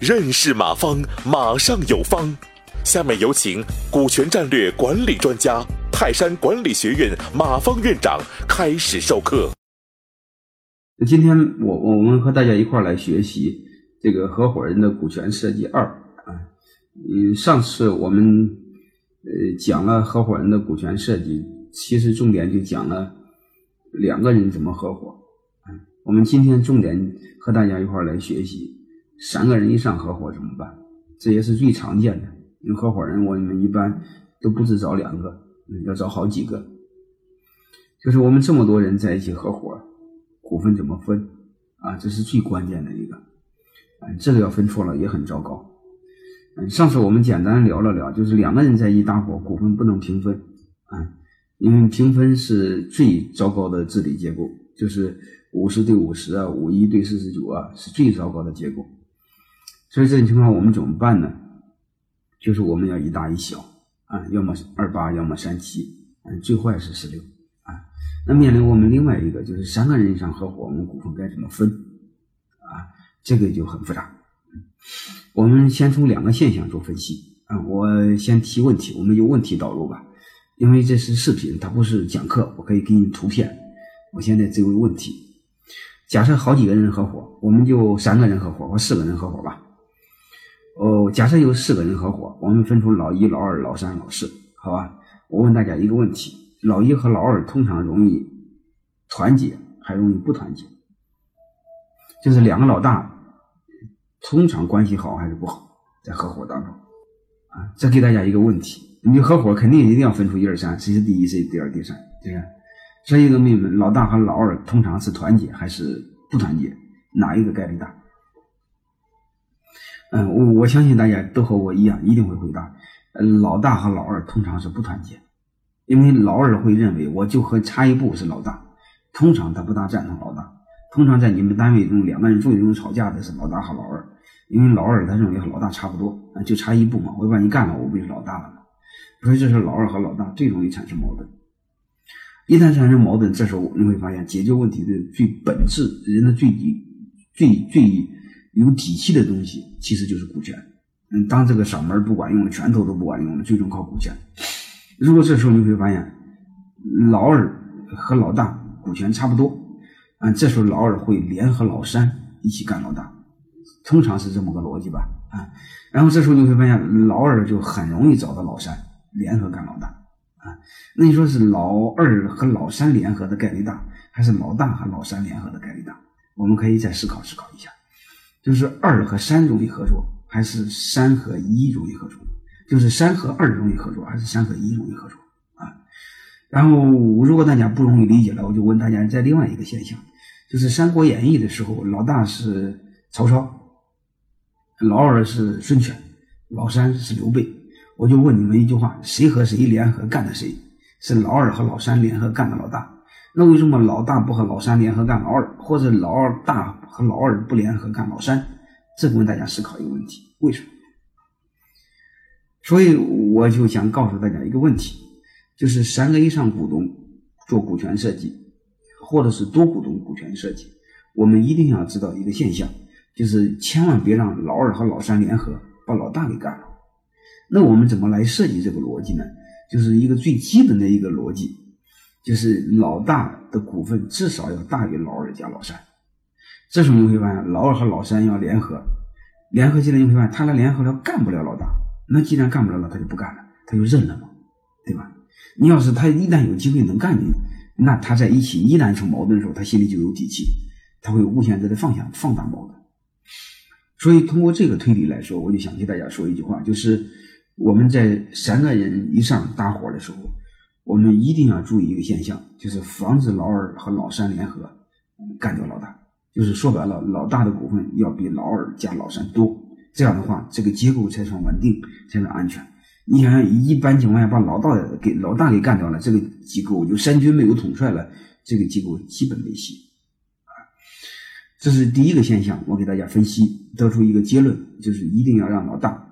认识马方，马上有方。下面有请股权战略管理专家、泰山管理学院马方院长开始授课。今天我我们和大家一块来学习这个合伙人的股权设计二啊。嗯，上次我们呃讲了合伙人的股权设计，其实重点就讲了两个人怎么合伙。我们今天重点和大家一块儿来学习。三个人以上合伙怎么办？这也是最常见的。因为合伙人，我们一般都不止找两个，要找好几个。就是我们这么多人在一起合伙，股份怎么分啊？这是最关键的一个。嗯，这个要分错了也很糟糕。嗯，上次我们简单聊了聊，就是两个人在一起搭伙，股份不能平分啊，因为平分是最糟糕的治理结构，就是五十对五十啊，五一对四十九啊，是最糟糕的结果。所以这种情况我们怎么办呢？就是我们要一大一小啊，要么二八，要么三七，嗯，最坏是十六啊。那面临我们另外一个就是三个人以上合伙，我们股份该怎么分啊？这个就很复杂。我们先从两个现象做分析啊。我先提问题，我们由问题导入吧，因为这是视频，它不是讲课，我可以给你图片。我现在只有一个问题。假设好几个人合伙，我们就三个人合伙或四个人合伙吧。哦，假设有四个人合伙，我们分出老一、老二、老三、老四，好吧？我问大家一个问题：老一和老二通常容易团结，还容易不团结？就是两个老大通常关系好还是不好？在合伙当中，啊，这给大家一个问题：你合伙肯定一定要分出一二三，谁是第一，谁第二、第三，对不对？所以，个妹妹，老大和老二通常是团结还是不团结？哪一个概率大？嗯，我我相信大家都和我一样，一定会回答。老大和老二通常是不团结，因为老二会认为我就和差一步是老大，通常他不大赞同老大。通常在你们单位中，两个人最容易吵架的是老大和老二，因为老二他认为和老大差不多，就差一步嘛，我把你干了，我不就是老大了吗？所以这是老二和老大最容易产生矛盾。一旦产生矛盾，这时候你会发现，解决问题的最本质，人的最底、最最。有底气的东西其实就是股权。嗯，当这个嗓门不管用了，拳头都不管用了，最终靠股权。如果这时候你会发现，老二和老大股权差不多，啊，这时候老二会联合老三一起干老大，通常是这么个逻辑吧？啊，然后这时候你会发现，老二就很容易找到老三联合干老大，啊，那你说是老二和老三联合的概率大，还是老大和老三联合的概率大？我们可以再思考思考一下。就是二和三容易合作，还是三和一容易合作？就是三和二容易合作，还是三和一容易合作啊？然后，如果大家不容易理解了，我就问大家，在另外一个现象，就是《三国演义》的时候，老大是曹操，老二是孙权，老三是刘备。我就问你们一句话：谁和谁联合干的谁？是老二和老三联合干的老大。那为什么老大不和老三联合干老二，或者老二大和老二不联合干老三？这问大家思考一个问题：为什么？所以我就想告诉大家一个问题，就是三个以上股东做股权设计，或者是多股东股权设计，我们一定要知道一个现象，就是千万别让老二和老三联合把老大给干了。那我们怎么来设计这个逻辑呢？就是一个最基本的一个逻辑。就是老大的股份至少要大于老二加老三，这时候你会发现老二和老三要联合，联合起来你会发现他俩联合了干不了老大，那既然干不了了，他就不干了，他就认了嘛，对吧？你要是他一旦有机会能干你，那他在一起一旦出矛盾的时候，他心里就有底气，他会无限制的放下放大矛盾。所以通过这个推理来说，我就想给大家说一句话，就是我们在三个人以上搭伙的时候。我们一定要注意一个现象，就是防止老二和老三联合干掉老大。就是说白了，老大的股份要比老二加老三多，这样的话，这个结构才算稳定，才算安全。你想想，一般情况下把老大给老大给干掉了，这个机构就三军没有统帅了，这个机构基本没戏啊。这是第一个现象，我给大家分析得出一个结论，就是一定要让老大